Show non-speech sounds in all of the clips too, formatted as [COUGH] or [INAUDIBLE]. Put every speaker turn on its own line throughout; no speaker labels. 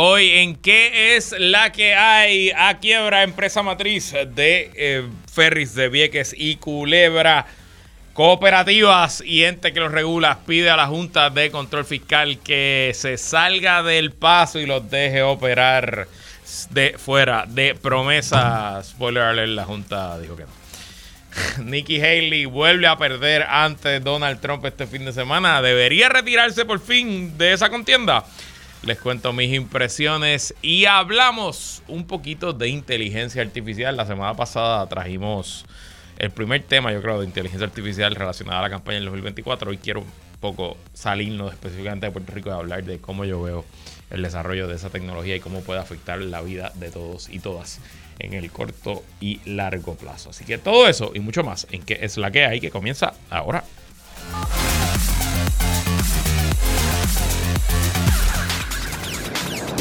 Hoy en qué es la que hay a quiebra empresa matriz de eh, ferries de Vieques y Culebra. Cooperativas y ente que los regula pide a la Junta de Control Fiscal que se salga del paso y los deje operar de fuera de promesas. Spoiler alert, la Junta dijo que no. [LAUGHS] Nikki Haley vuelve a perder ante Donald Trump este fin de semana. ¿Debería retirarse por fin de esa contienda? Les cuento mis impresiones y hablamos un poquito de inteligencia artificial. La semana pasada trajimos el primer tema, yo creo, de inteligencia artificial relacionada a la campaña en 2024. Hoy quiero un poco salirnos específicamente de Puerto Rico y hablar de cómo yo veo el desarrollo de esa tecnología y cómo puede afectar la vida de todos y todas en el corto y largo plazo. Así que todo eso y mucho más en qué es la que hay que comienza ahora.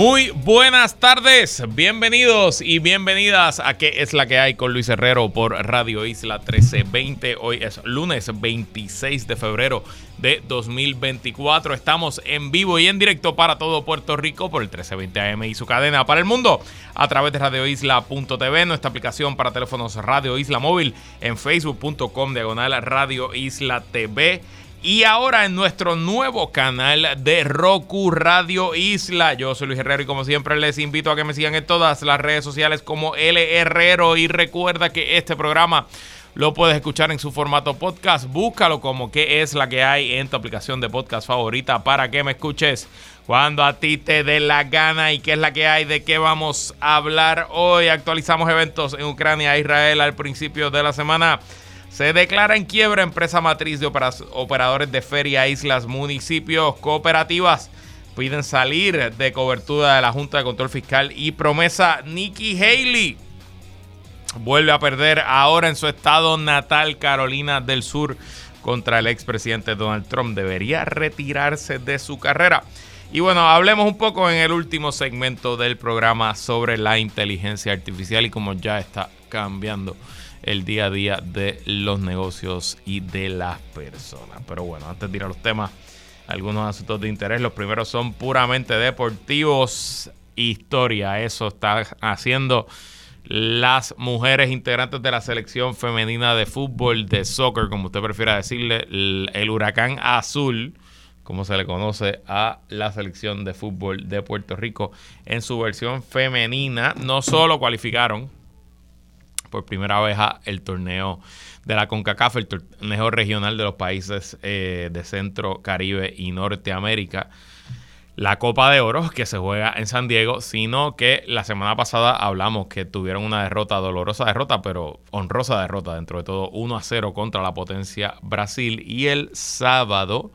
Muy buenas tardes, bienvenidos y bienvenidas a ¿Qué es la que hay con Luis Herrero por Radio Isla 1320? Hoy es lunes 26 de febrero de 2024. Estamos en vivo y en directo para todo Puerto Rico por el 1320 AM y su cadena para el mundo a través de radioisla.tv, nuestra aplicación para teléfonos Radio Isla Móvil en facebook.com diagonal Radio Isla TV y ahora en nuestro nuevo canal de Roku Radio Isla. Yo soy Luis Herrero y como siempre les invito a que me sigan en todas las redes sociales como L Herrero. Y recuerda que este programa lo puedes escuchar en su formato podcast. Búscalo como que es la que hay en tu aplicación de podcast favorita para que me escuches cuando a ti te dé la gana y qué es la que hay, de qué vamos a hablar hoy. Actualizamos eventos en Ucrania e Israel al principio de la semana. Se declara en quiebra empresa matriz de operadores de feria, islas, municipios, cooperativas. Piden salir de cobertura de la Junta de Control Fiscal y promesa Nikki Haley. Vuelve a perder ahora en su estado natal, Carolina del Sur, contra el expresidente Donald Trump. Debería retirarse de su carrera. Y bueno, hablemos un poco en el último segmento del programa sobre la inteligencia artificial y cómo ya está cambiando el día a día de los negocios y de las personas. Pero bueno, antes de ir a los temas, algunos asuntos de interés. Los primeros son puramente deportivos. Historia, eso está haciendo las mujeres integrantes de la selección femenina de fútbol, de soccer, como usted prefiera decirle, el, huracán azul, como se le conoce a la selección de fútbol de Puerto Rico, en su versión femenina, no solo cualificaron por primera vez el torneo de la CONCACAF, el torneo regional de los países eh, de Centro, Caribe y Norteamérica. La Copa de Oro que se juega en San Diego, sino que la semana pasada hablamos que tuvieron una derrota, dolorosa derrota, pero honrosa derrota dentro de todo, 1 a 0 contra la potencia Brasil. Y el sábado,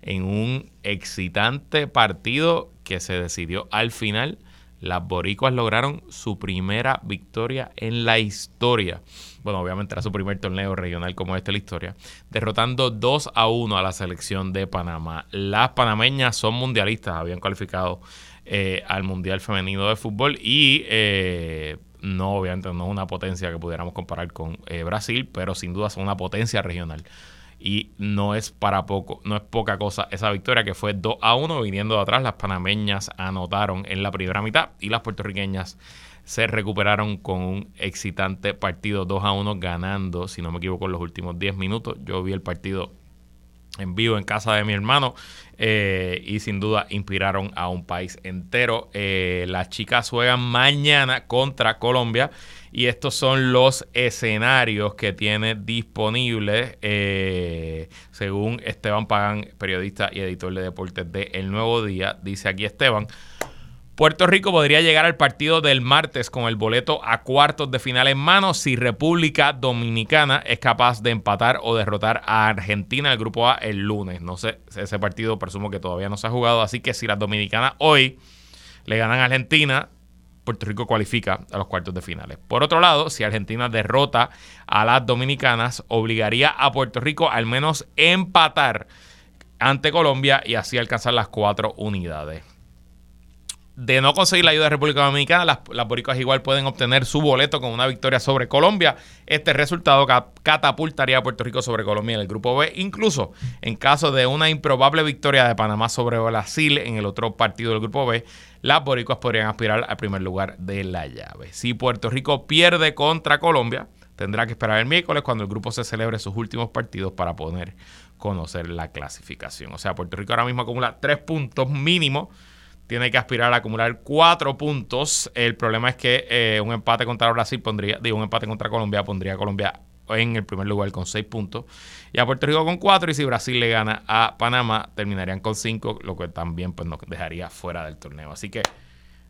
en un excitante partido que se decidió al final las boricuas lograron su primera victoria en la historia. Bueno, obviamente era su primer torneo regional como este en la historia, derrotando 2 a 1 a la selección de Panamá. Las panameñas son mundialistas, habían cualificado eh, al Mundial Femenino de Fútbol y eh, no, obviamente no es una potencia que pudiéramos comparar con eh, Brasil, pero sin duda son una potencia regional y no es para poco, no es poca cosa esa victoria que fue 2 a 1 viniendo de atrás. Las panameñas anotaron en la primera mitad y las puertorriqueñas se recuperaron con un excitante partido 2 a 1 ganando, si no me equivoco, en los últimos 10 minutos. Yo vi el partido en vivo en casa de mi hermano eh, y sin duda inspiraron a un país entero. Eh, las chicas juegan mañana contra Colombia y estos son los escenarios que tiene disponibles eh, según Esteban Pagan, periodista y editor de deportes de El Nuevo Día. Dice aquí Esteban. Puerto Rico podría llegar al partido del martes con el boleto a cuartos de final en mano si República Dominicana es capaz de empatar o derrotar a Argentina el grupo A el lunes. No sé, ese partido presumo que todavía no se ha jugado, así que si las dominicanas hoy le ganan a Argentina, Puerto Rico cualifica a los cuartos de finales. Por otro lado, si Argentina derrota a las dominicanas, obligaría a Puerto Rico al menos empatar ante Colombia y así alcanzar las cuatro unidades de no conseguir la ayuda de República Dominicana, las, las, boricuas igual pueden obtener su boleto con una victoria sobre Colombia. Este resultado catapultaría a Puerto Rico sobre Colombia en el grupo B, incluso en caso de una improbable victoria de Panamá sobre Brasil en el otro partido del grupo B, las boricuas podrían aspirar al primer lugar de la llave. Si Puerto Rico pierde contra Colombia, tendrá que esperar el miércoles cuando el grupo se celebre sus últimos partidos para poder conocer la clasificación. O sea, Puerto Rico ahora mismo acumula tres puntos mínimo tiene que aspirar a acumular cuatro puntos. El problema es que eh, un empate contra Brasil pondría, digo, un empate contra Colombia pondría a Colombia en el primer lugar con seis puntos y a Puerto Rico con cuatro. Y si Brasil le gana a Panamá, terminarían con cinco, lo que también pues, nos dejaría fuera del torneo. Así que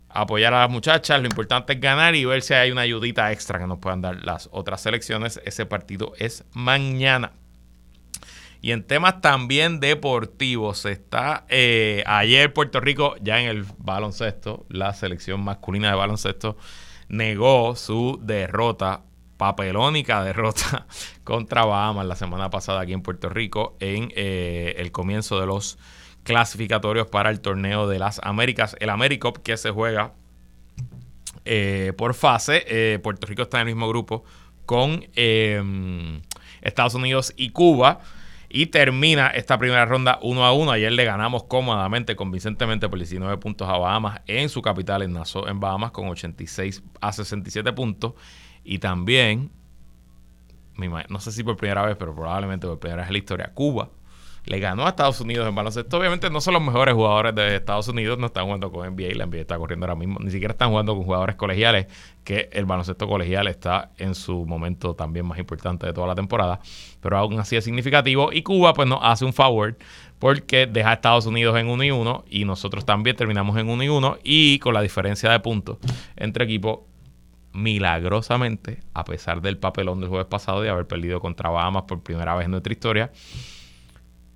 apoyar a las muchachas, lo importante es ganar y ver si hay una ayudita extra que nos puedan dar las otras selecciones. Ese partido es mañana. Y en temas también deportivos, está eh, ayer Puerto Rico, ya en el baloncesto, la selección masculina de baloncesto negó su derrota, papelónica derrota [LAUGHS] contra Bahamas la semana pasada aquí en Puerto Rico en eh, el comienzo de los clasificatorios para el torneo de las Américas, el AmeriCup que se juega eh, por fase. Puerto Rico está en el mismo grupo con Estados Unidos y Cuba. Y termina esta primera ronda 1 a 1. Ayer le ganamos cómodamente, convincentemente por 19 puntos a Bahamas en su capital, en Nassau, en Bahamas, con 86 a 67 puntos. Y también, no sé si por primera vez, pero probablemente por primera vez en la historia, Cuba le ganó a Estados Unidos en baloncesto. Obviamente no son los mejores jugadores de Estados Unidos, no están jugando con NBA, la NBA está corriendo ahora mismo, ni siquiera están jugando con jugadores colegiales, que el baloncesto colegial está en su momento también más importante de toda la temporada, pero aún así es significativo y Cuba pues nos hace un favor porque deja a Estados Unidos en 1 y 1 y nosotros también terminamos en 1 y 1 y con la diferencia de puntos entre equipos milagrosamente, a pesar del papelón del jueves pasado de haber perdido contra Bahamas por primera vez en nuestra historia,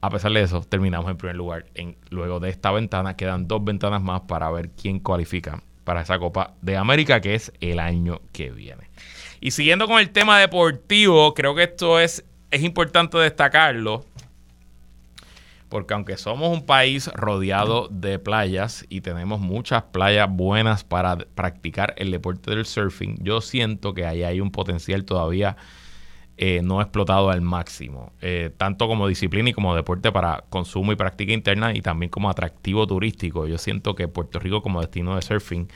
a pesar de eso, terminamos en primer lugar. En, luego de esta ventana, quedan dos ventanas más para ver quién cualifica para esa Copa de América, que es el año que viene. Y siguiendo con el tema deportivo, creo que esto es, es importante destacarlo, porque aunque somos un país rodeado de playas y tenemos muchas playas buenas para practicar el deporte del surfing, yo siento que ahí hay un potencial todavía eh, no explotado al máximo, eh, tanto como disciplina y como deporte para consumo y práctica interna y también como atractivo turístico. Yo siento que Puerto Rico como destino de surfing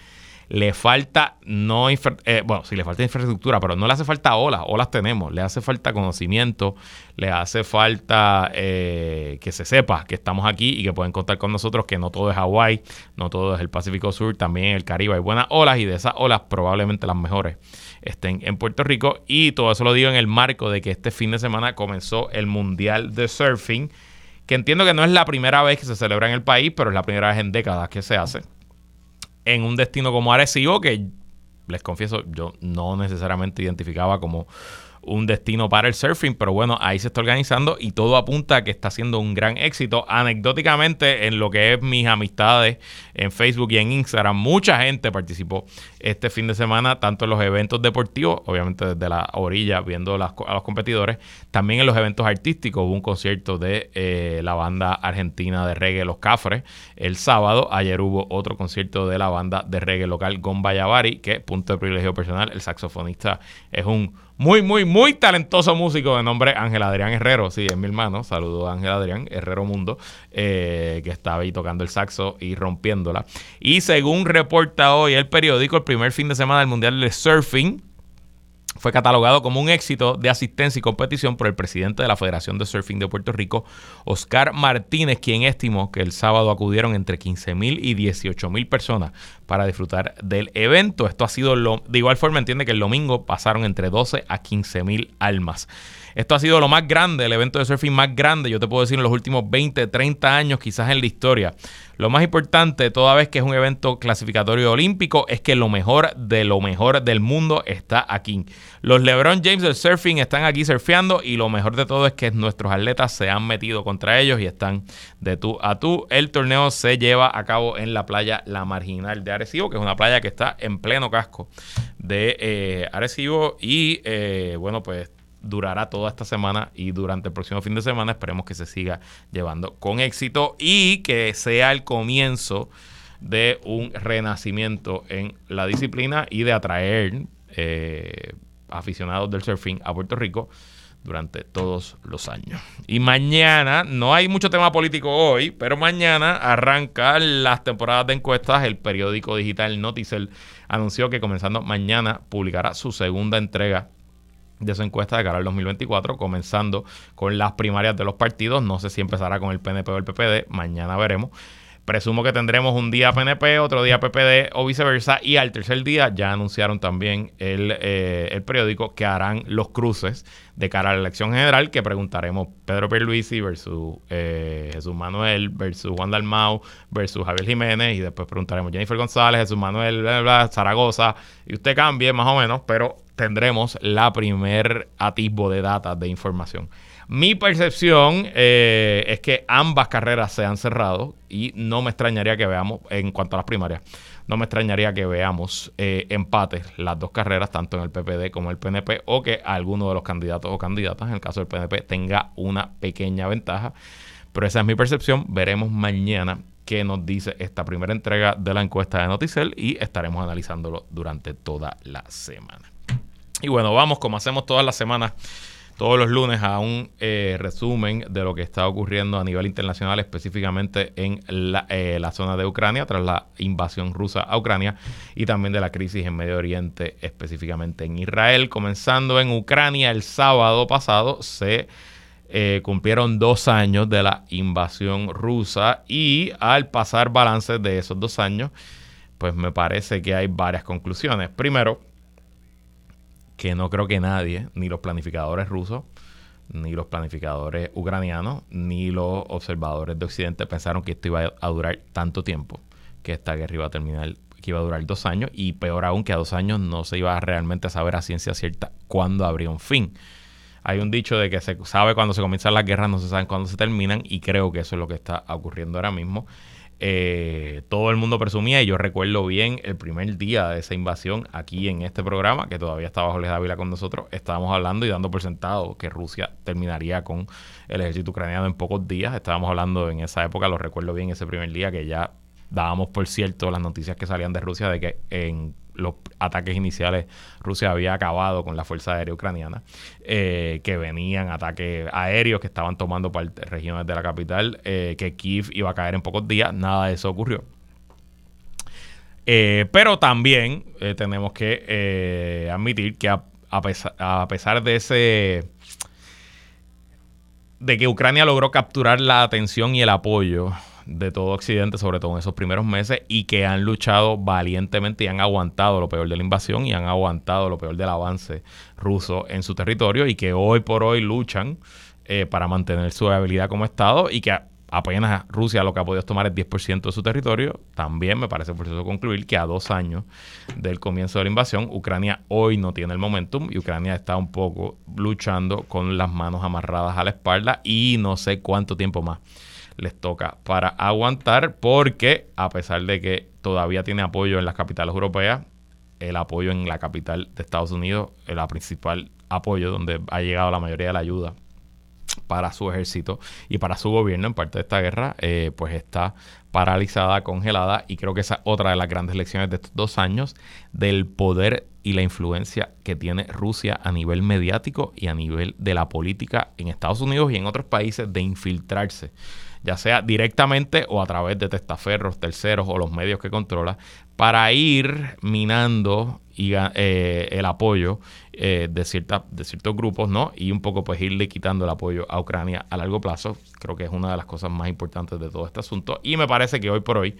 le falta, no, eh, bueno, sí le falta infraestructura, pero no le hace falta olas, olas tenemos, le hace falta conocimiento, le hace falta que se sepa que estamos aquí y que pueden contar con nosotros, que no todo es Hawái, no todo es el Pacífico Sur, también el Caribe. Hay buenas olas y de esas olas probablemente las mejores estén en Puerto Rico. Y todo eso lo digo en el marco de que este fin de semana comenzó el Mundial de Surfing, que entiendo que no es la primera vez que se celebra en el país, pero es la primera vez en décadas que se hace. En un destino como Arecibo, que les confieso, yo no necesariamente identificaba como un destino para el surfing, pero bueno, ahí se está organizando y todo apunta a que está siendo un gran éxito. Anecdóticamente, en lo que es mis amistades en Facebook y en Instagram, mucha gente participó este fin de semana, tanto en los eventos deportivos, obviamente desde la orilla viendo a los competidores, también en los eventos artísticos. Hubo un concierto de eh, la banda argentina de reggae Los Cafres el sábado. Ayer hubo otro concierto de la banda de reggae local Gomba Yavari, que punto de privilegio personal, el saxofonista es un muy, muy, muy talentoso músico de nombre Ángel Adrián Herrero. Sí, es mi hermano. Saludo a Ángel Adrián Herrero Mundo, eh, que estaba ahí tocando el saxo y rompiéndola. Y según reporta hoy el periódico, el primer fin de semana del Mundial de Surfing fue catalogado como un éxito de asistencia y competición por el presidente de la Federación de Surfing de Puerto Rico, Oscar Martínez, quien estimó que el sábado acudieron entre 15 mil y 18 mil personas para disfrutar del evento. Esto ha sido lo, de igual forma, entiende que el domingo pasaron entre 12 a 15 mil almas. Esto ha sido lo más grande, el evento de surfing más grande, yo te puedo decir, en los últimos 20, 30 años, quizás en la historia. Lo más importante, toda vez que es un evento clasificatorio olímpico, es que lo mejor de lo mejor del mundo está aquí. Los LeBron James del surfing están aquí surfeando y lo mejor de todo es que nuestros atletas se han metido contra ellos y están de tú a tú. El torneo se lleva a cabo en la playa La Marginal de Arecibo, que es una playa que está en pleno casco de eh, Arecibo y eh, bueno, pues durará toda esta semana y durante el próximo fin de semana esperemos que se siga llevando con éxito y que sea el comienzo de un renacimiento en la disciplina y de atraer eh, aficionados del surfing a Puerto Rico durante todos los años. Y mañana, no hay mucho tema político hoy, pero mañana arrancan las temporadas de encuestas. El periódico digital Noticel anunció que comenzando mañana publicará su segunda entrega de esa encuesta de cara al 2024, comenzando con las primarias de los partidos. No sé si empezará con el PNP o el PPD, mañana veremos. Presumo que tendremos un día PNP, otro día PPD o viceversa. Y al tercer día ya anunciaron también el, eh, periódico que harán los cruces de cara a la elección general, que preguntaremos Pedro Pierluisi versus eh, Jesús Manuel versus Juan Dalmau versus Javier Jiménez. Y después preguntaremos Jennifer González, Jesús Manuel, Zaragoza. Y usted cambie más o menos, pero tendremos la primer atisbo de datos de información. Mi percepción eh, es que ambas carreras se han cerrado y no me extrañaría que veamos, en cuanto a las primarias, no me extrañaría que veamos eh, empates las dos carreras, tanto en el PPD como en el PNP, o que alguno de los candidatos o candidatas, en el caso del PNP, tenga una pequeña ventaja. Pero esa es mi percepción. Veremos mañana qué nos dice esta primera entrega de la encuesta de Noticel y estaremos analizándolo durante toda la semana. Y bueno, vamos como hacemos todas las semanas todos los lunes a un eh, resumen de lo que está ocurriendo a nivel internacional, específicamente en eh, la, zona de Ucrania, tras la invasión rusa a Ucrania, y también de la crisis en Medio Oriente, específicamente en Israel. Comenzando en Ucrania el sábado pasado, se eh, cumplieron dos años de la invasión rusa y al pasar balances de esos dos años, pues me parece que hay varias conclusiones. Primero, que no creo que nadie, ni los planificadores rusos, ni los planificadores ucranianos, ni los observadores de Occidente pensaron que esto iba a durar tanto tiempo, que esta guerra iba a terminar, que iba a durar dos años, y peor aún que a dos años no se iba realmente a saber a ciencia cierta cuándo habría un fin. Hay un dicho de que se sabe cuándo se comienzan las guerras, no se sabe cuándo se terminan, y creo que eso es lo que está ocurriendo ahora mismo. Eh, todo el mundo presumía, y yo recuerdo bien el primer día de esa invasión aquí en este programa, que todavía estaba Jorge Dávila con nosotros, estábamos hablando y dando por sentado que Rusia terminaría con el ejército ucraniano en pocos días. Estábamos hablando en esa época, lo recuerdo bien ese primer día, que ya dábamos por cierto las noticias que salían de Rusia de que en los ataques iniciales Rusia había acabado con la Fuerza Aérea Ucraniana, eh, que venían ataques aéreos que estaban tomando regiones de la capital, eh, que Kiev iba a caer en pocos días, nada de eso ocurrió. Eh, pero también tenemos que admitir que a, pesar, a pesar de ese de que Ucrania logró capturar la atención y el apoyo de todo Occidente, sobre todo en esos primeros meses, y que han luchado valientemente y han aguantado lo peor de la invasión y han aguantado lo peor del avance ruso en su territorio y que hoy por hoy luchan eh, para mantener su habilidad como Estado y que apenas Rusia lo que ha podido tomar es 10% de su territorio. También me parece por eso concluir que a dos años del comienzo de la invasión, Ucrania hoy no tiene el momentum y Ucrania está un poco luchando con las manos amarradas a la espalda y no sé cuánto tiempo más les toca para aguantar porque a pesar de que todavía tiene apoyo en las capitales europeas, el apoyo en la capital de Estados Unidos, el principal apoyo donde ha llegado la mayoría de la ayuda para su ejército y para su gobierno en parte de esta guerra, eh, pues está paralizada, congelada y creo que esa es otra de las grandes lecciones de estos dos años del poder y la influencia que tiene Rusia a nivel mediático y a nivel de la política en Estados Unidos y en otros países de infiltrarse ya sea directamente o a través de testaferros, terceros o los medios que controla, para ir minando eh, el apoyo eh, de, cierta, de ciertos grupos, ¿no? Y un poco pues irle quitando el apoyo a Ucrania a largo plazo. Creo que es una de las cosas más importantes de todo este asunto. Y me parece que hoy por hoy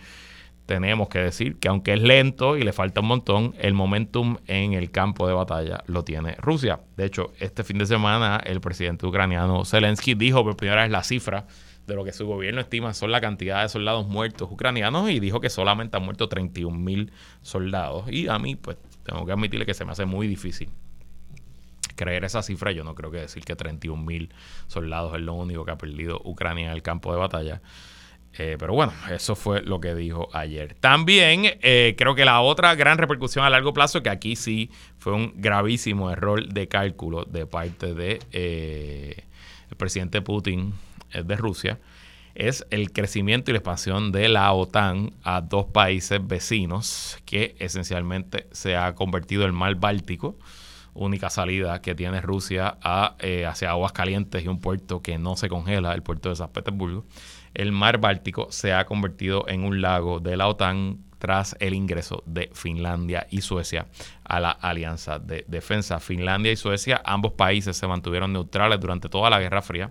tenemos que decir que aunque es lento y le falta un montón, el momentum en el campo de batalla lo tiene Rusia. De hecho, este fin de semana el presidente ucraniano Zelensky dijo por primera vez la cifra de lo que su gobierno estima son la cantidad de soldados muertos ucranianos y dijo que solamente han muerto 31 mil soldados. Y a mí, pues, tengo que admitirle que se me hace muy difícil creer esa cifra. Yo no creo que decir que 31 mil soldados es lo único que ha perdido Ucrania en el campo de batalla. Eh, pero bueno, eso fue lo que dijo ayer. También eh, creo que la otra gran repercusión a largo plazo, que aquí sí fue un gravísimo error de cálculo de parte de eh, el presidente Putin de Rusia, es el crecimiento y la expansión de la OTAN a dos países vecinos, que esencialmente se ha convertido el mar Báltico única salida que tiene Rusia a, hacia aguas calientes y un puerto que no se congela, el puerto de San Petersburgo el mar Báltico se ha convertido en un lago de la OTAN tras el ingreso de Finlandia y Suecia a la Alianza de Defensa. Finlandia y Suecia, ambos países se mantuvieron neutrales durante toda la Guerra Fría.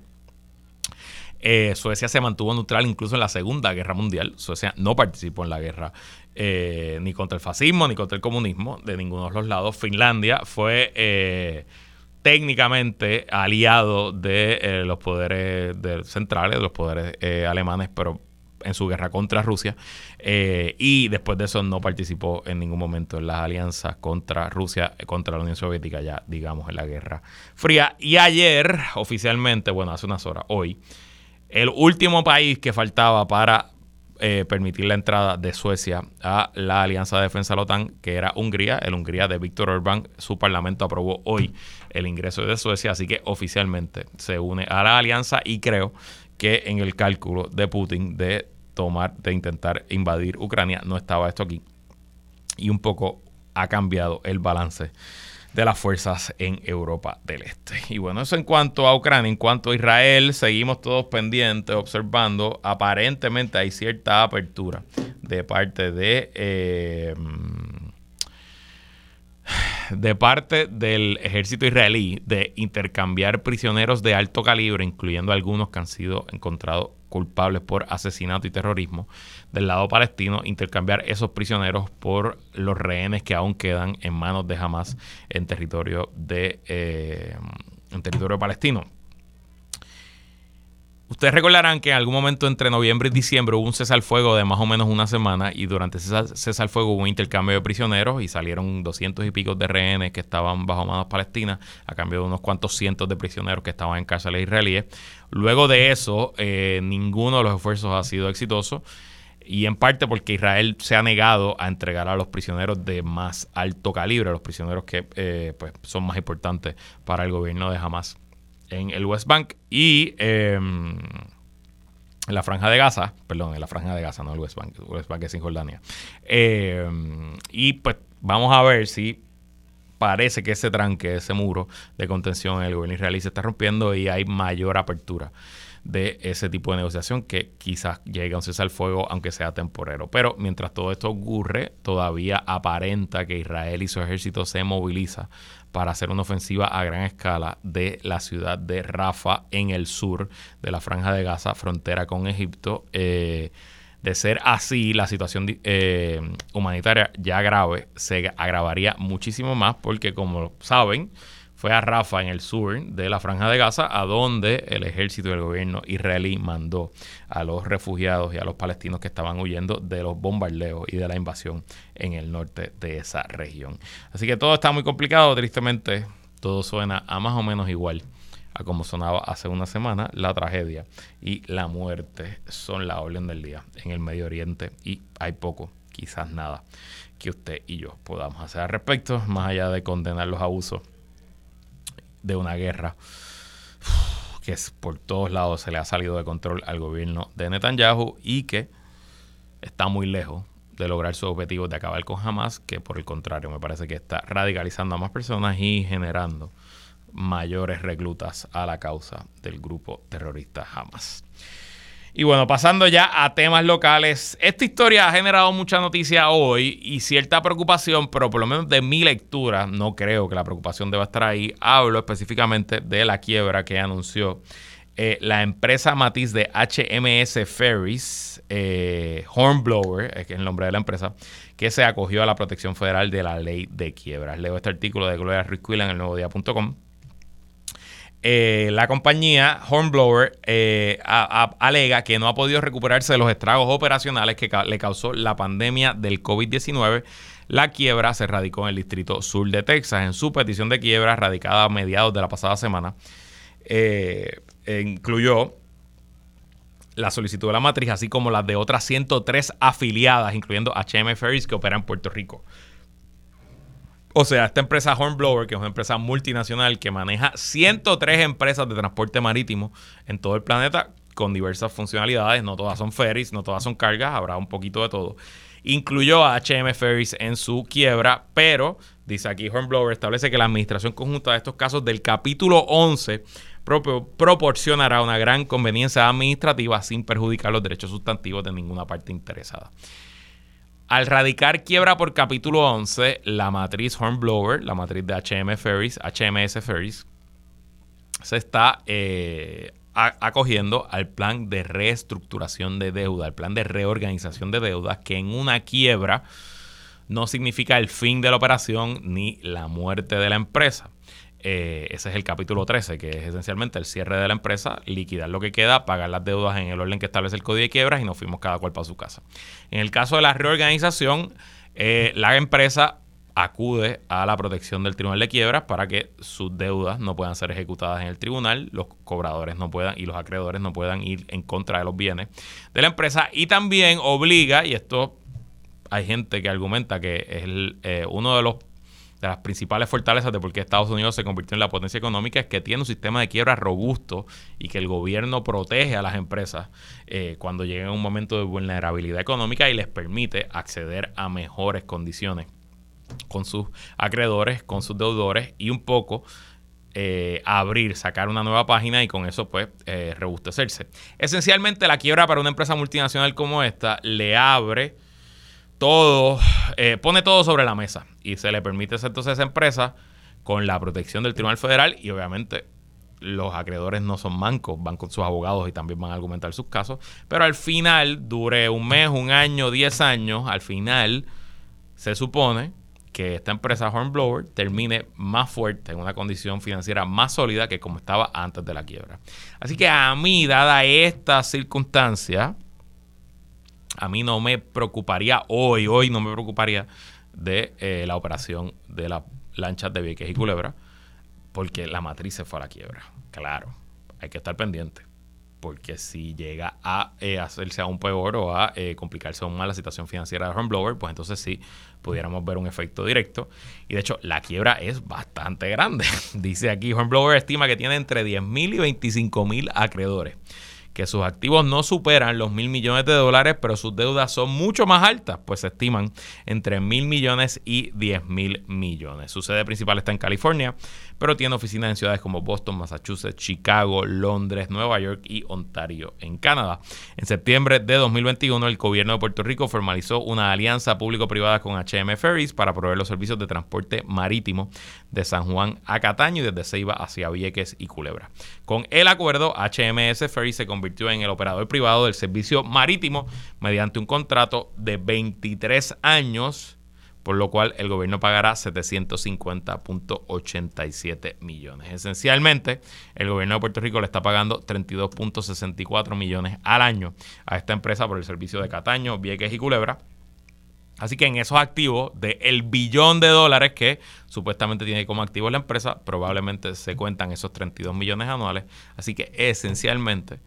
Eh, Suecia se mantuvo neutral incluso en la Segunda Guerra Mundial. Suecia no participó en la guerra eh, ni contra el fascismo ni contra el comunismo de ninguno de los lados. Finlandia fue eh, técnicamente aliado de los poderes centrales, de los poderes alemanes, pero en su guerra contra Rusia. Y después de eso no participó en ningún momento en las alianzas contra Rusia, contra la Unión Soviética, ya digamos en la Guerra Fría. Y ayer, oficialmente, bueno, hace unas horas, hoy, el último país que faltaba para eh, permitir la entrada de Suecia a la Alianza de Defensa de la OTAN, que era Hungría. El Hungría de Víctor Orbán, su parlamento aprobó hoy el ingreso de Suecia, así que oficialmente se une a la alianza y creo que en el cálculo de Putin de tomar, de intentar invadir Ucrania, no estaba esto aquí. Y un poco ha cambiado el balance de las fuerzas en Europa del Este. Y bueno, eso en cuanto a Ucrania, en cuanto a Israel, seguimos todos pendientes, observando, aparentemente hay cierta apertura de parte de... Eh, de parte del ejército israelí de intercambiar prisioneros de alto calibre, incluyendo algunos que han sido encontrados culpables por asesinato y terrorismo, del lado palestino, intercambiar esos prisioneros por los rehenes que aún quedan en manos de Hamas en territorio de eh, territorio palestino. Ustedes recordarán que en algún momento entre noviembre y diciembre hubo un cese al fuego de más o menos una semana y durante ese cese al fuego hubo un intercambio de prisioneros y salieron doscientos y pico de rehenes que estaban bajo manos palestinas a cambio de unos cuantos cientos de prisioneros que estaban en cárceles israelíes. Luego de eso, eh, ninguno de los esfuerzos ha sido exitoso y en parte porque Israel se ha negado a entregar a los prisioneros de más alto calibre, los prisioneros que eh, pues, son más importantes para el gobierno de Hamas en el West Bank y em, en la franja de Gaza, perdón, en la franja de Gaza, no el West Bank, el West Bank es en Jordania. Em, y pues vamos a ver si parece que ese tranque, ese muro de contención en el gobierno israelí se está rompiendo y hay mayor apertura de ese tipo de negociación que quizás llegue a un cese al fuego, aunque sea temporero. Pero mientras todo esto ocurre, todavía aparenta que Israel y su ejército se moviliza para hacer una ofensiva a gran escala de la ciudad de Rafa en el sur de la franja de Gaza, frontera con Egipto. Eh, de ser así, la situación eh, humanitaria ya grave se agravaría muchísimo más porque, como saben, fue a Rafa, en el sur de la Franja de Gaza, a donde el ejército del gobierno israelí mandó a los refugiados y a los palestinos que estaban huyendo de los bombardeos y de la invasión en el norte de esa región. Así que todo está muy complicado, tristemente todo suena a más o menos igual a como sonaba hace una semana, la tragedia y la muerte son la orden del día en el Medio Oriente y hay poco, quizás nada, que usted y yo podamos hacer al respecto, más allá de condenar los abusos de una guerra que es por todos lados se le ha salido de control al gobierno de Netanyahu y que está muy lejos de lograr su objetivo de acabar con Hamas, que por el contrario me parece que está radicalizando a más personas y generando mayores reclutas a la causa del grupo terrorista Hamas. Y bueno, pasando ya a temas locales, esta historia ha generado mucha noticia hoy y cierta preocupación, pero por lo menos de mi lectura, no creo que la preocupación deba estar ahí. Hablo específicamente de la quiebra que anunció eh, la empresa matiz de HMS Ferries, eh, Hornblower, que es el nombre de la empresa, que se acogió a la protección federal de la ley de quiebras. Leo este artículo de Gloria Ruiz en el nuevo día.com. Eh, la compañía Hornblower eh, alega que no ha podido recuperarse de los estragos operacionales que le causó la pandemia del COVID-19. La quiebra se radicó en el distrito sur de Texas. En su petición de quiebra, radicada a mediados de la pasada semana, eh, incluyó la solicitud de la matriz, así como las de otras 103 afiliadas, incluyendo HM Ferries, que opera en Puerto Rico. O sea, esta empresa Hornblower, que es una empresa multinacional que maneja 103 empresas de transporte marítimo en todo el planeta con diversas funcionalidades, no todas son ferries, no todas son cargas, habrá un poquito de todo. Incluyó a HM Ferries en su quiebra, pero dice aquí Hornblower establece que la administración conjunta de estos casos del capítulo 11 proporcionará una gran conveniencia administrativa sin perjudicar los derechos sustantivos de ninguna parte interesada. Al radicar quiebra por capítulo 11, la matriz Hornblower, la matriz de HM Ferries, HMS Ferries, se está eh, acogiendo al plan de reestructuración de deuda, al plan de reorganización de deudas, que en una quiebra no significa el fin de la operación ni la muerte de la empresa. Eh, ese es el capítulo 13, que es esencialmente el cierre de la empresa, liquidar lo que queda, pagar las deudas en el orden que establece el código de quiebras y nos fuimos cada cual para su casa. En el caso de la reorganización, eh, la empresa acude a la protección del tribunal de quiebras para que sus deudas no puedan ser ejecutadas en el tribunal, los cobradores no puedan y los acreedores no puedan ir en contra de los bienes de la empresa y también obliga, y esto hay gente que argumenta que es eh, uno de los de las principales fortalezas de por qué Estados Unidos se convirtió en la potencia económica es que tiene un sistema de quiebra robusto y que el gobierno protege a las empresas eh, cuando lleguen a un momento de vulnerabilidad económica y les permite acceder a mejores condiciones con sus acreedores, con sus deudores y un poco eh, abrir, sacar una nueva página y con eso pues eh, robustecerse. Esencialmente la quiebra para una empresa multinacional como esta le abre todo, eh, pone todo sobre la mesa y se le permite entonces a esa empresa con la protección del Tribunal Federal y obviamente los acreedores no son mancos, van con sus abogados y también van a argumentar sus casos, pero al final, dure un mes, un año, diez años, al final se supone que esta empresa Hornblower termine más fuerte, en una condición financiera más sólida que como estaba antes de la quiebra. Así que a mí, dada esta circunstancia, a mí no me preocuparía hoy, hoy no me preocuparía de eh, la operación de las lanchas de Vieques y Culebra, porque la matriz se fue a la quiebra. Claro, hay que estar pendiente, porque si llega a eh, hacerse aún peor o a eh, complicarse aún más la situación financiera de Hornblower, pues entonces sí pudiéramos ver un efecto directo. Y de hecho, la quiebra es bastante grande. [LAUGHS] Dice aquí, Hornblower estima que tiene entre 10.000 y 25.000 acreedores que sus activos no superan los mil millones de dólares, pero sus deudas son mucho más altas, pues se estiman entre mil millones y diez mil millones. Su sede principal está en California, pero tiene oficinas en ciudades como Boston, Massachusetts, Chicago, Londres, Nueva York y Ontario, en Canadá. En septiembre de 2021, el gobierno de Puerto Rico formalizó una alianza público-privada con HM Ferries para proveer los servicios de transporte marítimo de San Juan a Cataño y desde Ceiba hacia Vieques y Culebra. Con el acuerdo, HMS Ferries se convirtió en el operador privado del servicio marítimo mediante un contrato de 23 años por lo cual el gobierno pagará 750.87 millones. Esencialmente, el gobierno de Puerto Rico le está pagando 32.64 millones al año a esta empresa por el servicio de Cataño, Vieques y Culebra. Así que en esos activos del billón de dólares que supuestamente tiene como activo la empresa, probablemente se cuentan esos 32 millones anuales. Así que esencialmente,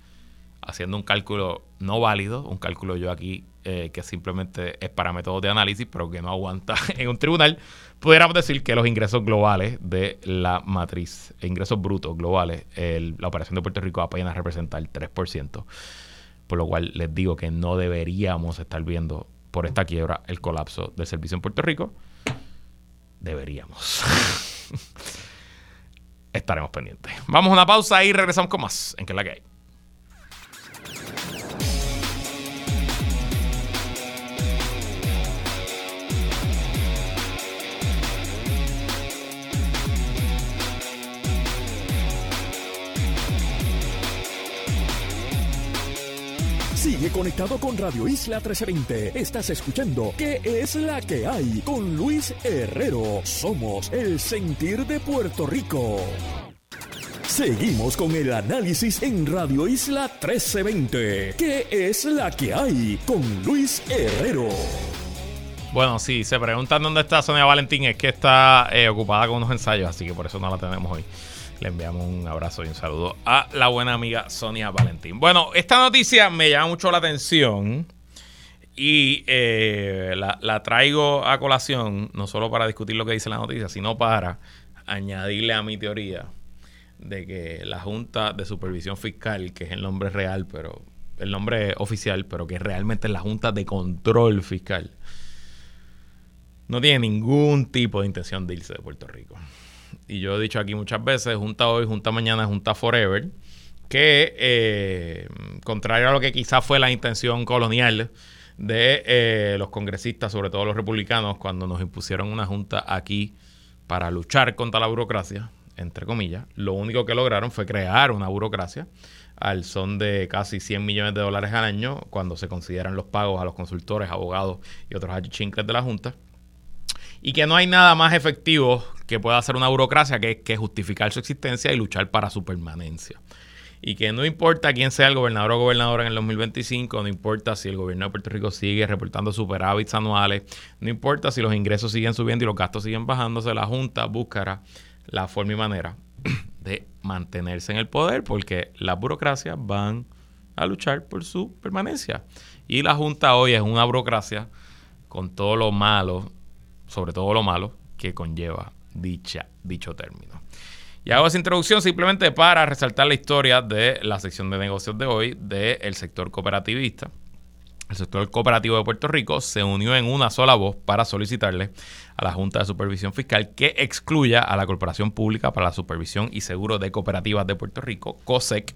haciendo un cálculo no válido, un cálculo yo aquí eh, que simplemente es para métodos de análisis, pero que no aguanta [LAUGHS] en un tribunal, pudiéramos decir que los ingresos globales de la matriz, ingresos brutos globales, la operación de Puerto Rico apenas representa el 3%, por lo cual les digo que no deberíamos estar viendo por esta quiebra el colapso del servicio en Puerto Rico. Deberíamos. [LAUGHS] Estaremos pendientes. Vamos a una pausa y regresamos con más en que la que hay.
Sigue conectado con Radio Isla 1320. Estás escuchando ¿Qué es la que hay? Con Luis Herrero. Somos el sentir de Puerto Rico. Seguimos con el análisis en Radio Isla 1320. ¿Qué es la que hay? Con Luis Herrero.
Bueno, sí, se preguntan dónde está Sonia Valentín. Es que está eh, ocupada con unos ensayos, así que por eso no la tenemos hoy Le enviamos un abrazo y un saludo a la buena amiga Sonia Valentín. Bueno, esta noticia me llama mucho la atención y eh, la, la traigo a colación, no solo para discutir lo que dice la noticia, sino para añadirle a mi teoría de que la Junta de Supervisión Fiscal, que es el nombre real, pero el nombre oficial, pero que realmente es la Junta de Control Fiscal, no tiene ningún tipo de intención de irse de Puerto Rico. Y yo he dicho aquí muchas veces, Junta hoy, Junta mañana, Junta forever, que eh, contrario a lo que quizás fue la intención colonial de eh, los congresistas, sobre todo los republicanos, cuando nos impusieron una Junta aquí para luchar contra la burocracia, entre comillas, lo único que lograron fue crear una burocracia al son de casi 100 millones de dólares al año cuando se consideran los pagos a los consultores, abogados y otros achichincles de la Junta. Y que no hay nada más efectivo que pueda hacer una burocracia que, que justificar su existencia y luchar para su permanencia. Y que no importa quién sea el gobernador o gobernadora en el 2025, no importa si el gobierno de Puerto Rico sigue reportando superávits anuales, no importa si los ingresos siguen subiendo y los gastos siguen bajándose, la Junta buscará la forma y manera [CLEARS THROAT] de mantenerse en el poder porque las burocracias van a luchar por su permanencia. Y la Junta hoy es una burocracia con todo lo malo, sobre todo lo malo que conlleva dicha, dicho término. Y hago esa introducción simplemente para resaltar la historia de la sección de negocios de hoy del sector cooperativista. El sector cooperativo de Puerto Rico se unió en una sola voz para solicitarle a la Junta de Supervisión Fiscal que excluya a la Corporación Pública para la Supervisión y Seguro de Cooperativas de Puerto Rico, COSEC,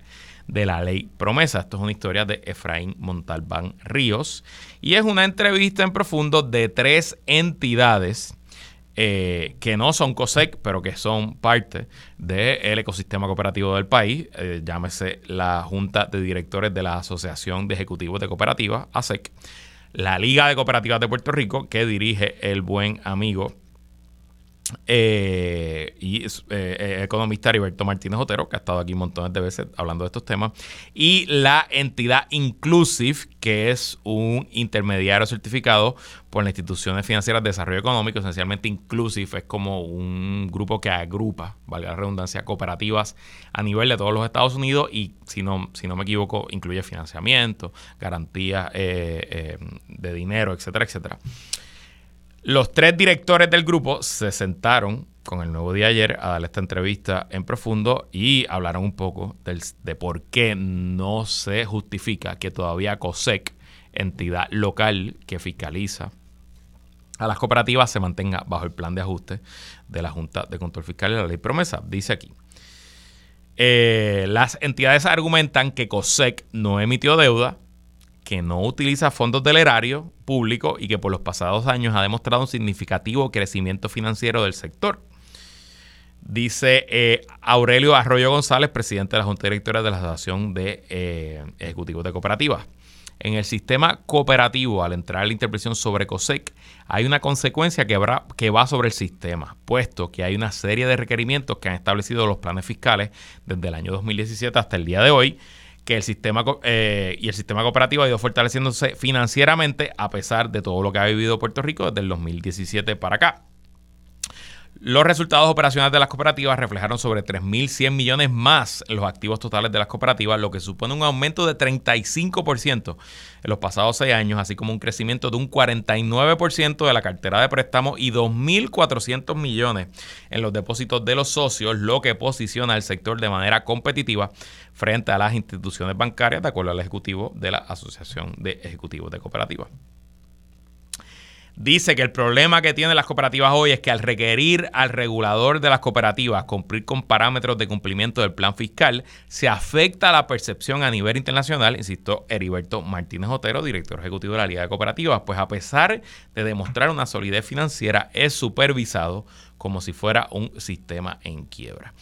de la ley promesa. Esto es una historia de Efraín Montalbán Ríos y es una entrevista en profundo de tres entidades eh, que no son COSEC, pero que son parte del ecosistema cooperativo del país, eh, llámese la Junta de Directores de la Asociación de Ejecutivos de Cooperativas, ASEC, la Liga de Cooperativas de Puerto Rico, que dirige el buen amigo eh, y eh, eh, economista Heriberto Martínez Otero, que ha estado aquí montones de veces hablando de estos temas, y la entidad Inclusive, que es un intermediario certificado por las instituciones financieras de desarrollo económico. Esencialmente, Inclusive es como un grupo que agrupa, valga la redundancia, cooperativas a nivel de todos los Estados Unidos y, si no, si no me equivoco, incluye financiamiento, garantías de dinero, etcétera, etcétera. Los tres directores del grupo se sentaron con el nuevo día ayer a darle esta entrevista en profundo y hablaron un poco de por qué no se justifica que todavía COSEC, entidad local que fiscaliza a las cooperativas, se mantenga bajo el plan de ajuste de la Junta de Control Fiscal y la Ley Promesa. Dice aquí. Eh, las entidades argumentan que COSEC no emitió deuda, que no utiliza fondos del erario público y que por los pasados años ha demostrado un significativo crecimiento financiero del sector. Dice eh, Aurelio Arroyo González, presidente de la Junta Directora de la Asociación de eh, Ejecutivos de Cooperativas. En el sistema cooperativo, al entrar la interpretación sobre COSEC, hay una consecuencia que, que va sobre el sistema, puesto que hay una serie de requerimientos que han establecido los planes fiscales desde el año 2017 hasta el día de hoy, que el sistema eh, y el sistema cooperativo ha ido fortaleciéndose financieramente a pesar de todo lo que ha vivido Puerto Rico desde el 2017 para acá. Los resultados operacionales de las cooperativas reflejaron sobre 3.100 millones más los activos totales de las cooperativas, lo que supone un aumento de 35% en los pasados seis años, así como un crecimiento de un 49% de la cartera de préstamos y 2.400 millones en los depósitos de los socios, lo que posiciona al sector de manera competitiva frente a las instituciones bancarias, de acuerdo al ejecutivo de la Asociación de Ejecutivos de Cooperativas. Dice que el problema que tienen las cooperativas hoy es que al requerir al regulador de las cooperativas cumplir con parámetros de cumplimiento del plan fiscal, se afecta la percepción a nivel internacional, insisto, Heriberto Martínez Otero, director ejecutivo de la Liga de Cooperativas, pues a pesar de demostrar una solidez financiera, es supervisado como si fuera un sistema en quiebra.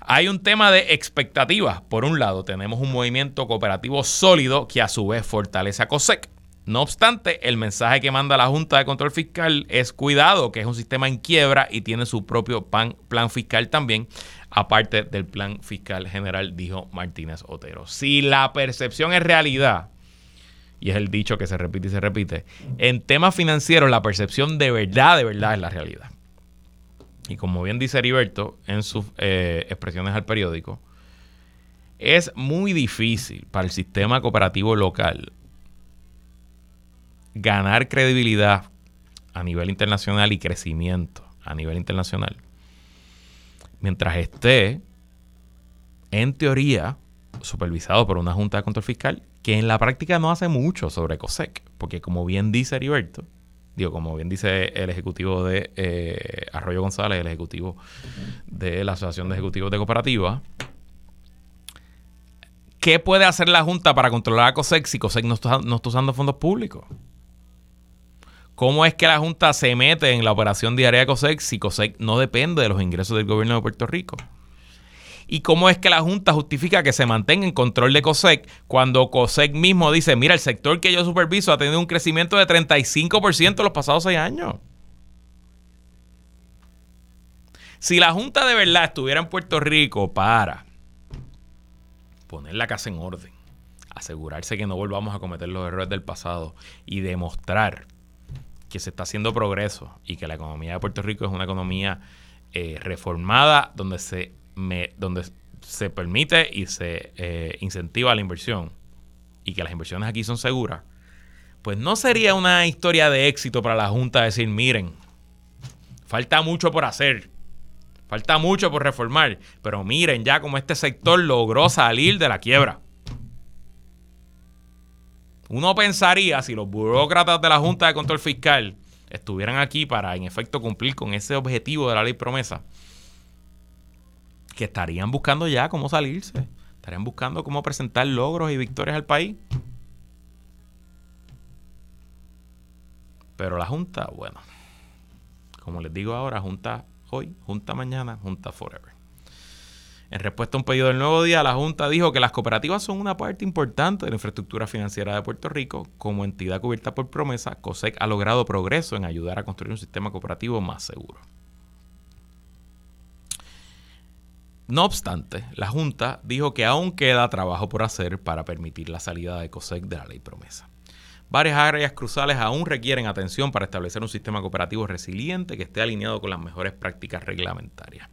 Hay un tema de expectativas. Por un lado, tenemos un movimiento cooperativo sólido que a su vez fortalece a COSEC no obstante, el mensaje que manda la Junta de Control Fiscal es cuidado, que es un sistema en quiebra y tiene su propio plan, fiscal también, aparte del plan fiscal general, dijo Martínez Otero. Si la percepción es realidad, y es el dicho que se repite y se repite, en temas financieros la percepción de verdad, de verdad es la realidad. y como bien dice Heriberto en sus eh, expresiones al periódico, es muy difícil para el sistema cooperativo local ganar credibilidad a nivel internacional y crecimiento a nivel internacional mientras esté, en teoría, supervisado por una Junta de Control Fiscal que en la práctica no hace mucho sobre COSEC, porque como bien dice Heriberto, digo, como bien dice el ejecutivo de eh, Arroyo González, el ejecutivo de la Asociación de Ejecutivos de Cooperativas, ¿qué puede hacer la Junta para controlar a COSEC si COSEC no está, no está usando fondos públicos? ¿Cómo es que la Junta se mete en la operación diaria de COSEC si COSEC no depende de los ingresos del gobierno de Puerto Rico? ¿Y cómo es que la Junta justifica que se mantenga en control de COSEC cuando COSEC mismo dice, mira, el sector que yo superviso ha tenido un crecimiento de 35% en los pasados seis años? Si la Junta de verdad estuviera en Puerto Rico para poner la casa en orden, asegurarse que no volvamos a cometer los errores del pasado y demostrar que se está haciendo progreso y que la economía de Puerto Rico es una economía eh, reformada donde se, donde se permite y se eh, incentiva la inversión y que las inversiones aquí son seguras, pues no sería una historia de éxito para la Junta decir, miren, falta mucho por hacer, falta mucho por reformar, pero miren ya como este sector logró salir de la quiebra. Uno pensaría, si los burócratas de la Junta de Control Fiscal estuvieran aquí para, en efecto, cumplir con ese objetivo de la ley promesa, que estarían buscando ya cómo salirse, estarían buscando cómo presentar logros y victorias al país. Pero la Junta, bueno, como les digo ahora, Junta hoy, Junta mañana, Junta forever. En respuesta a un pedido del nuevo día, la Junta dijo que las cooperativas son una parte importante de la infraestructura financiera de Puerto Rico. Como entidad cubierta por promesa, COSEC ha logrado progreso en ayudar a construir un sistema cooperativo más seguro. No obstante, la Junta dijo que aún queda trabajo por hacer para permitir la salida de COSEC de la ley promesa. Varias áreas cruciales aún requieren atención para establecer un sistema cooperativo resiliente que esté alineado con las mejores prácticas reglamentarias.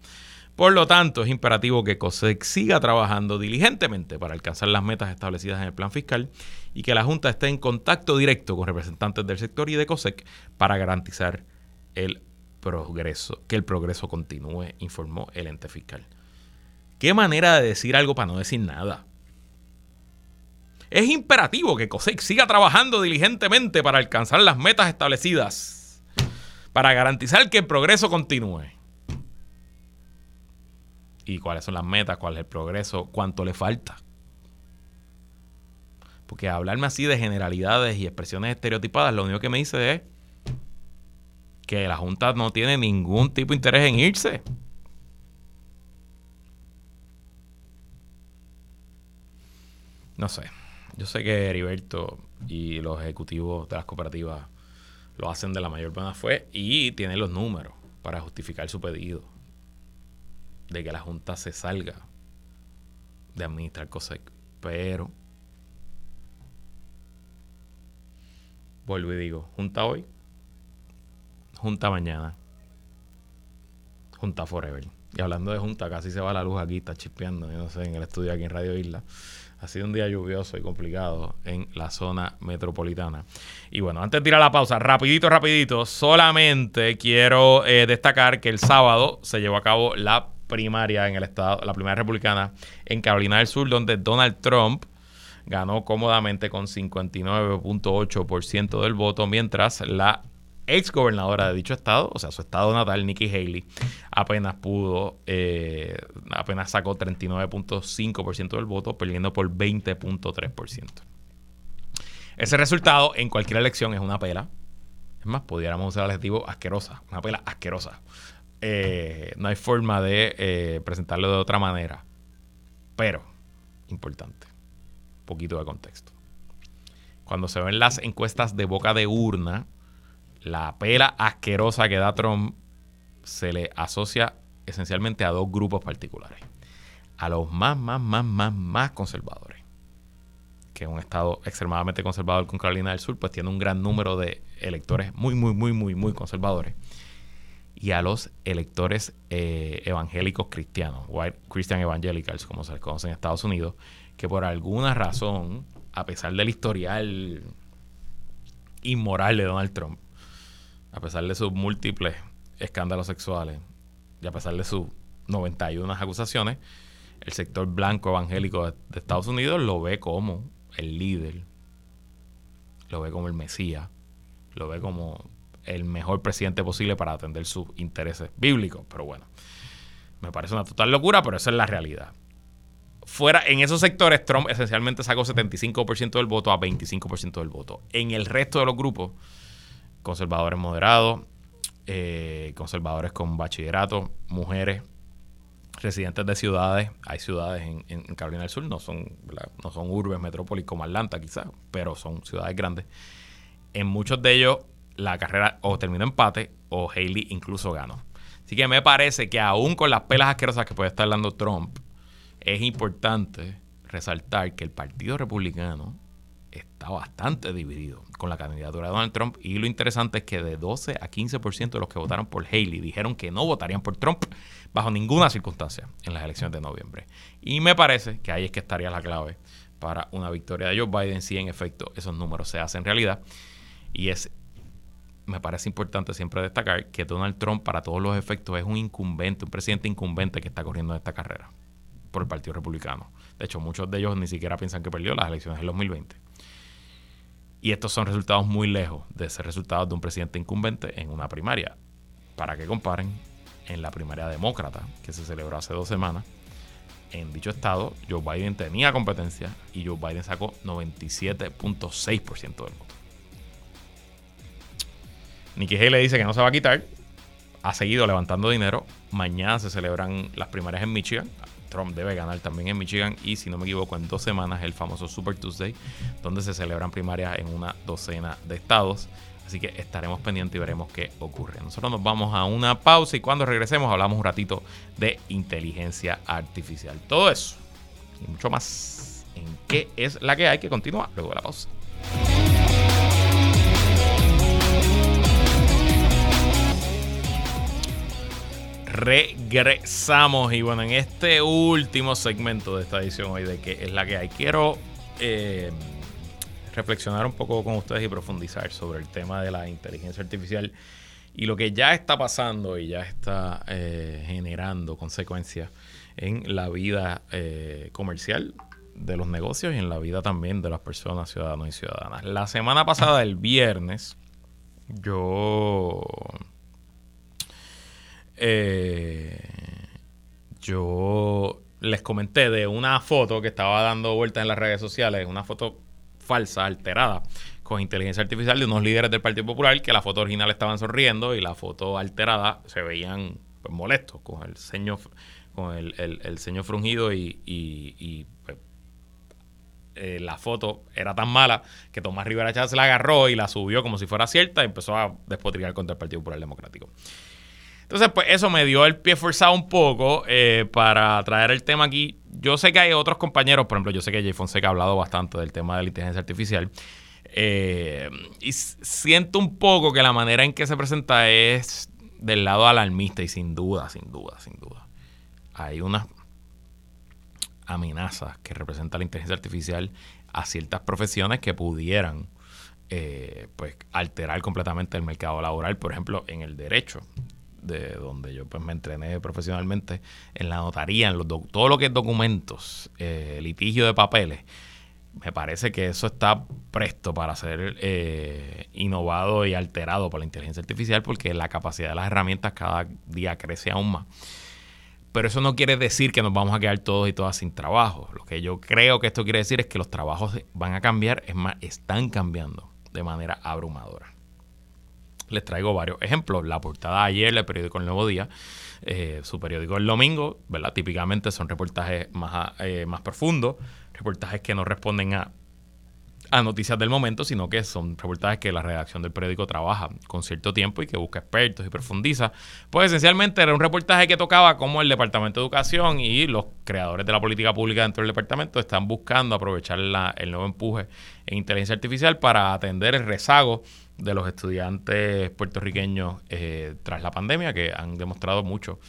Por lo tanto, es imperativo que COSEC siga trabajando diligentemente para alcanzar las metas establecidas en el plan fiscal y que la Junta esté en contacto directo con representantes del sector y de COSEC para garantizar el progreso, que el progreso continúe, informó el ente fiscal. ¿Qué manera de decir algo para no decir nada? Es imperativo que COSEC siga trabajando diligentemente para alcanzar las metas establecidas, para garantizar que el progreso continúe y cuáles son las metas, cuál es el progreso, cuánto le falta. Porque hablarme así de generalidades y expresiones estereotipadas, lo único que me dice es que la Junta no tiene ningún tipo de interés en irse. No sé. Yo sé que Heriberto y los ejecutivos de las cooperativas lo hacen de la mayor buena fe y tienen los números para justificar su pedido de que la Junta se salga de administrar COSEC. Pero, vuelvo y digo, Junta hoy, Junta mañana, Junta Forever. Y hablando de Junta, casi se va la luz aquí, está chispeando, yo no sé, en el estudio aquí en Radio Isla. Ha sido un día lluvioso y complicado en la zona metropolitana. Y bueno, antes de ir a la pausa, rapidito, rapidito, solamente quiero eh, destacar que el sábado se llevó a cabo la primaria en el estado, la primaria republicana en Carolina del Sur, donde Donald Trump ganó cómodamente con 59.8% del voto, mientras la ex gobernadora de dicho estado, o sea, su estado natal, Nikki Haley, apenas pudo, eh, apenas sacó 39.5% del voto, perdiendo por 20.3%. Ese resultado en cualquier elección es una pela. Es más, pudiéramos usar el adjetivo asquerosa, una pela asquerosa. Eh, no hay forma de eh, presentarlo de otra manera. Pero, importante, poquito de contexto. Cuando se ven las encuestas de boca de urna, la pela asquerosa que da Trump se le asocia esencialmente a dos grupos particulares. A los más, más, más, más, más conservadores. Que es un estado extremadamente conservador con Carolina del Sur, pues tiene un gran número de electores muy, muy, muy, muy, muy conservadores y a los electores eh, evangélicos cristianos, white Christian evangelicals, como se les conoce en Estados Unidos, que por alguna razón, a pesar del historial inmoral de Donald Trump, a pesar de sus múltiples escándalos sexuales y a pesar de sus 91 acusaciones, el sector blanco evangélico de, de Estados Unidos lo ve como el líder, lo ve como el Mesías, lo ve como el mejor presidente posible para atender sus intereses bíblicos. Pero bueno, me parece una total locura, pero esa es la realidad. Fuera, en esos sectores, Trump esencialmente sacó 75% del voto a 25% del voto. En el resto de los grupos, conservadores moderados, eh, conservadores con bachillerato, mujeres, residentes de ciudades, hay ciudades en, Carolina del Sur, no son, no son urbes, metrópolis como Atlanta quizás, pero son ciudades grandes. En muchos de ellos la carrera o terminó empate o Haley incluso ganó. Así que me parece que aún con las pelas asquerosas que puede estar dando Trump, es importante resaltar que el Partido Republicano está bastante dividido con la candidatura de Donald Trump y lo interesante es que de 12 a 15% de los que votaron por Haley dijeron que no votarían por Trump bajo ninguna circunstancia en las elecciones de noviembre. Y me parece que ahí es que estaría la clave para una victoria de Joe Biden si en efecto esos números se hacen realidad. Y es, me parece importante siempre destacar que Donald Trump para todos los efectos es un incumbente, un presidente incumbente que está corriendo esta carrera por el Partido Republicano. De hecho, muchos de ellos ni siquiera piensan que perdió las elecciones del 2020. Y estos son resultados muy lejos de ser resultados de un presidente incumbente en una primaria. Para que comparen, en la primaria demócrata, que se celebró hace dos semanas, en dicho estado, Joe Biden tenía competencia y Joe Biden sacó 97.6% del voto. Nikki Haley dice que no se va a quitar. Ha seguido levantando dinero. Mañana se celebran las primarias en Michigan. Trump debe ganar también en Michigan y si no me equivoco en dos semanas el famoso Super Tuesday donde se celebran primarias en una docena de estados. Así que estaremos pendientes y veremos qué ocurre. Nosotros nos vamos a una pausa y cuando regresemos hablamos un ratito de inteligencia artificial. Todo eso y mucho más en qué es la que hay que continuar luego de la pausa. Regresamos. Y bueno, en este último segmento de esta edición hoy de que es la que hay, quiero eh, reflexionar un poco con ustedes y profundizar sobre el tema de la inteligencia artificial y lo que ya está pasando y ya está eh, generando consecuencias en la vida eh, comercial de los negocios y en la vida también de las personas, ciudadanos y ciudadanas. La semana pasada, el viernes, yo eh, yo les comenté de una foto que estaba dando vueltas en las redes sociales, una foto falsa, alterada, con inteligencia artificial de unos líderes del Partido Popular, que la foto original estaban sonriendo y la foto alterada se veían pues, molestos, con el ceño, con el, el, frungido y, pues, eh, la foto era tan mala que Tomás Rivera Chávez la agarró y la subió como si fuera cierta y empezó a despotricar contra el Partido Popular Democrático. Entonces, pues eso me dio el pie forzado un poco eh, para traer el tema aquí. Yo sé que hay otros compañeros, por ejemplo, yo sé que Jay Fonseca ha hablado bastante del tema de la inteligencia artificial. Eh, y siento un poco que la manera en que se presenta es del lado alarmista y sin duda, sin duda, sin duda. Hay unas amenazas que representa la inteligencia artificial a ciertas profesiones que pudieran eh, pues alterar completamente el mercado laboral, por ejemplo, en el derecho de donde yo pues me entrené profesionalmente en la notaría, en los todo lo que es documentos, eh, litigio de papeles, me parece que eso está presto para ser eh, innovado y alterado por la inteligencia artificial porque la capacidad de las herramientas cada día crece aún más. Pero eso no quiere decir que nos vamos a quedar todos y todas sin trabajo. Lo que yo creo que esto quiere decir es que los trabajos van a cambiar, es más, están cambiando de manera abrumadora les traigo varios ejemplos. La portada ayer del periódico El Nuevo Día, eh, su periódico El Domingo, ¿verdad? Típicamente son reportajes más, eh, más profundos, reportajes que no responden a a noticias del momento, sino que son reportajes que la redacción del periódico trabaja con cierto tiempo y que busca expertos y profundiza. Pues esencialmente era un reportaje que tocaba cómo el Departamento de Educación y los creadores de la política pública dentro del departamento están buscando aprovechar el nuevo empuje en inteligencia artificial para atender el rezago de los estudiantes puertorriqueños eh, tras la pandemia, que han demostrado mucho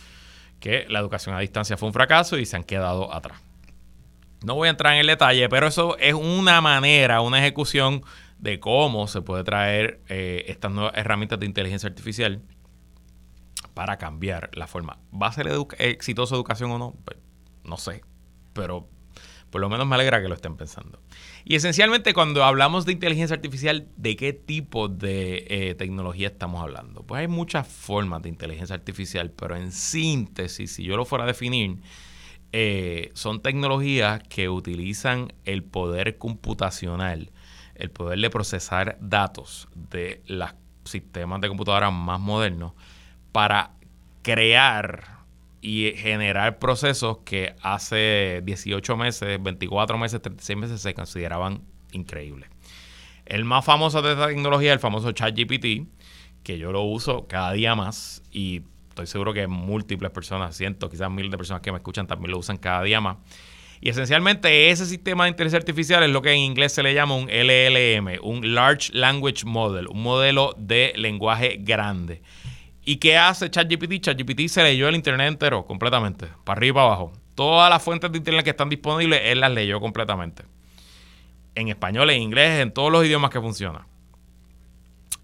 que la educación a distancia fue un fracaso y se han quedado atrás. No voy a entrar en el detalle, pero eso es una manera, una ejecución de cómo se puede traer eh, estas nuevas herramientas de inteligencia artificial para cambiar la forma. ¿Va a ser exitosa educación o no? Pues, no sé, pero por lo menos me alegra que lo estén pensando. Y esencialmente cuando hablamos de inteligencia artificial, ¿de qué tipo de eh, tecnología estamos hablando? Pues hay muchas formas de inteligencia artificial, pero en síntesis, si yo lo fuera a definir, eh, son tecnologías que utilizan el poder computacional, el poder de procesar datos de los sistemas de computadora más modernos para crear y generar procesos que hace 18 meses, 24 meses, 36 meses se consideraban increíbles. El más famoso de esta tecnología el famoso ChatGPT, que yo lo uso cada día más y estoy seguro que múltiples personas, cientos, quizás miles de personas que me escuchan también lo usan cada día más. Y esencialmente ese sistema de inteligencia artificial es lo que en inglés se le llama un LLM, un Large Language Model, un modelo de lenguaje grande. ¿Y qué hace ChatGPT? ChatGPT se leyó el internet entero completamente, para arriba y para abajo. Todas las fuentes de internet que están disponibles, él las leyó completamente. En español, en inglés, en todos los idiomas que funciona.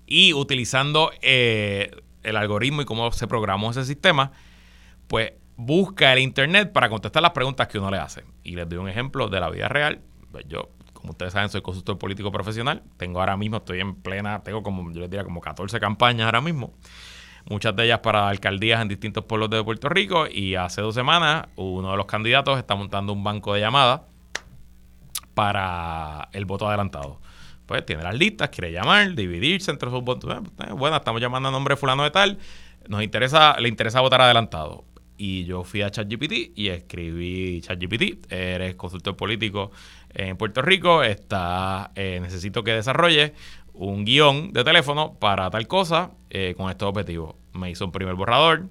Y utilizando eh, el algoritmo y cómo se programó ese sistema, pues busca el Internet para contestar las preguntas que uno le hace. Y les doy un ejemplo de la vida real. Pues yo, como ustedes saben, soy consultor político profesional. Tengo ahora mismo, estoy en plena, tengo como, yo les diría, como 14 campañas ahora mismo. Muchas de ellas para alcaldías en distintos pueblos de Puerto Rico. Y hace dos semanas, uno de los candidatos está montando un banco de llamadas para el voto adelantado pues tiene las listas, quiere llamar, dividirse entre sus votos. Eh, pues, eh, bueno, estamos llamando a nombre fulano de tal. Nos interesa, le interesa votar adelantado. Y yo fui a ChatGPT y escribí ChatGPT, eres consultor político en Puerto Rico, está, eh, necesito que desarrolle un guion de teléfono para tal cosa con estos objetivos. Me hizo un primer borrador.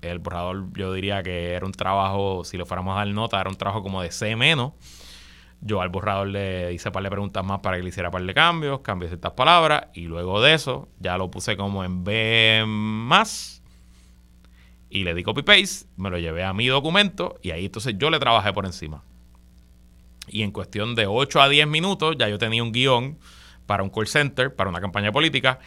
El borrador yo diría que era un trabajo, si lo fuéramos a dar nota, era un trabajo como de C menos yo al borrador le hice par de preguntas más para que le hiciera par de cambios, cambié ciertas palabras y luego de eso ya lo puse como en B más y le di copy paste, me lo llevé a mi documento y ahí entonces yo le trabajé por encima. Y en cuestión de 8 a 10 minutos ya yo tenía un guion para un call center, para una campaña política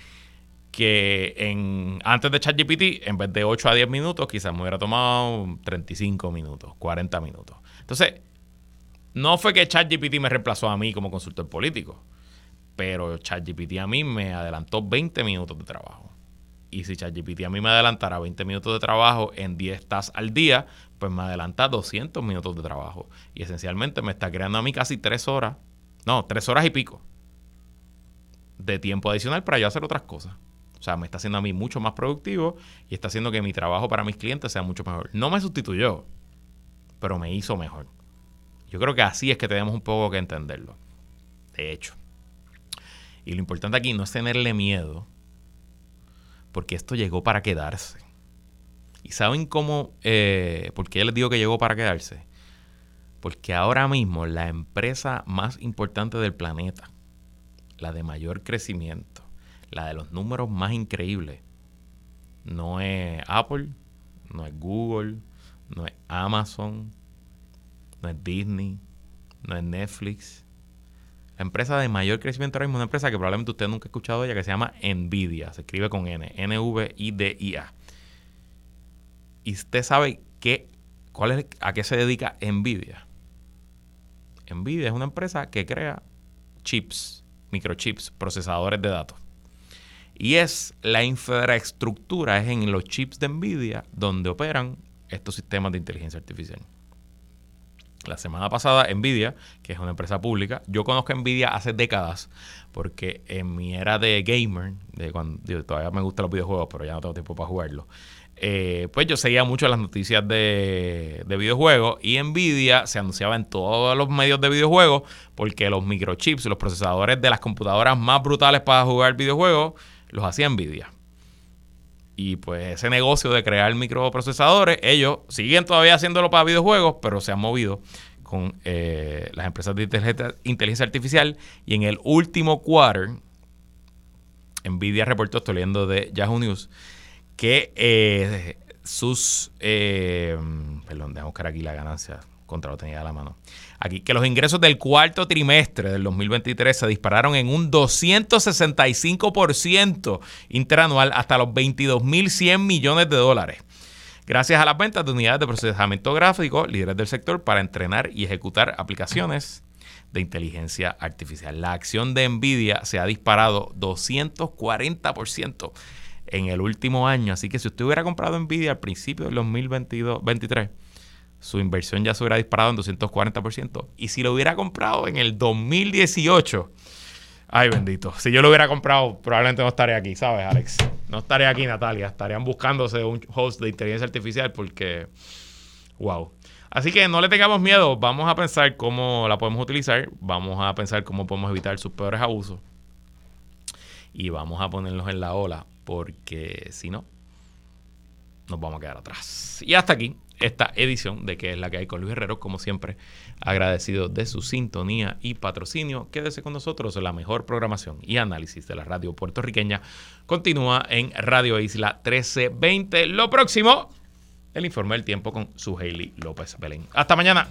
que en, antes de ChatGPT, en vez de 8 a 10 minutos, quizás me hubiera tomado 35 minutos, 40 minutos. Entonces, no fue que ChatGPT me reemplazó a mí como consultor político, pero ChatGPT a mí me adelantó 20 minutos de trabajo. Y si ChatGPT a mí me adelantara 20 minutos de trabajo en 10 tasks al día, pues me adelanta 200 minutos de trabajo. Y esencialmente me está creando a mí casi 3 horas, no, 3 horas y pico de tiempo adicional para yo hacer otras cosas. O sea, me está haciendo a mí mucho más productivo y está haciendo que mi trabajo para mis clientes sea mucho mejor. No me sustituyó, pero me hizo mejor. Yo creo que así es que tenemos un poco que entenderlo. De hecho. Y lo importante aquí no es tenerle miedo, porque esto llegó para quedarse. ¿Y saben cómo, eh, por qué les digo que llegó para quedarse? Porque ahora mismo la empresa más importante del planeta, la de mayor crecimiento, la de los números más increíbles, no es Apple, no es Google, no es Amazon, no es Disney, no es Netflix. La empresa de mayor crecimiento ahora mismo es una empresa que probablemente usted nunca ha escuchado ella, que se llama Nvidia. Se escribe con N, N-V-I-D-I-A. ¿Y usted sabe qué, cuál es, a qué se dedica Nvidia? Nvidia es una empresa que crea chips, microchips, procesadores de datos. Y es la infraestructura, es en los chips de Nvidia donde operan estos sistemas de inteligencia artificial. La semana pasada, Nvidia, que es una empresa pública, yo conozco a Nvidia hace décadas, porque en mi era de gamer, de cuando todavía me gustan los videojuegos, pero ya no tengo tiempo para jugarlos, eh, pues yo seguía mucho las noticias de, de, videojuegos y Nvidia se anunciaba en todos los medios de videojuegos porque los microchips, los procesadores de las computadoras más brutales para jugar videojuegos, los hacía Nvidia. Y pues ese negocio de crear microprocesadores, ellos siguen todavía haciéndolo para videojuegos, pero se han movido con eh, las empresas de inteligencia artificial. Y en el último quarter, Nvidia reportó, estoy leyendo de Yahoo News, que eh, sus... Eh, perdón, déjame buscar aquí la ganancia contra lo tenía a la mano. Aquí, que los ingresos del cuarto trimestre del 2023 se dispararon en un 265% interanual hasta los 22.100 millones de dólares. Gracias a las ventas de unidades de procesamiento gráfico, líderes del sector para entrenar y ejecutar aplicaciones de inteligencia artificial. La acción de Nvidia se ha disparado 240% en el último año. Así que si usted hubiera comprado Nvidia al principio del 2023, su inversión ya se hubiera disparado en 240%. Y si lo hubiera comprado en el 2018, ay bendito, si yo lo hubiera comprado, probablemente no estaría aquí, ¿sabes, Alex? No estaría aquí, Natalia. Estarían buscándose un host de inteligencia artificial porque, wow. Así que no le tengamos miedo, vamos a pensar cómo la podemos utilizar, vamos a pensar cómo podemos evitar sus peores abusos y vamos a ponernos en la ola porque si no, nos vamos a quedar atrás. Y hasta aquí esta edición de que es la que hay con Luis Herrero, como siempre, agradecido de su sintonía y patrocinio. Quédese con nosotros, la mejor programación y análisis de la radio puertorriqueña continúa en Radio Isla 1320. Lo próximo, el informe del tiempo con su Hailey López Belén. Hasta mañana.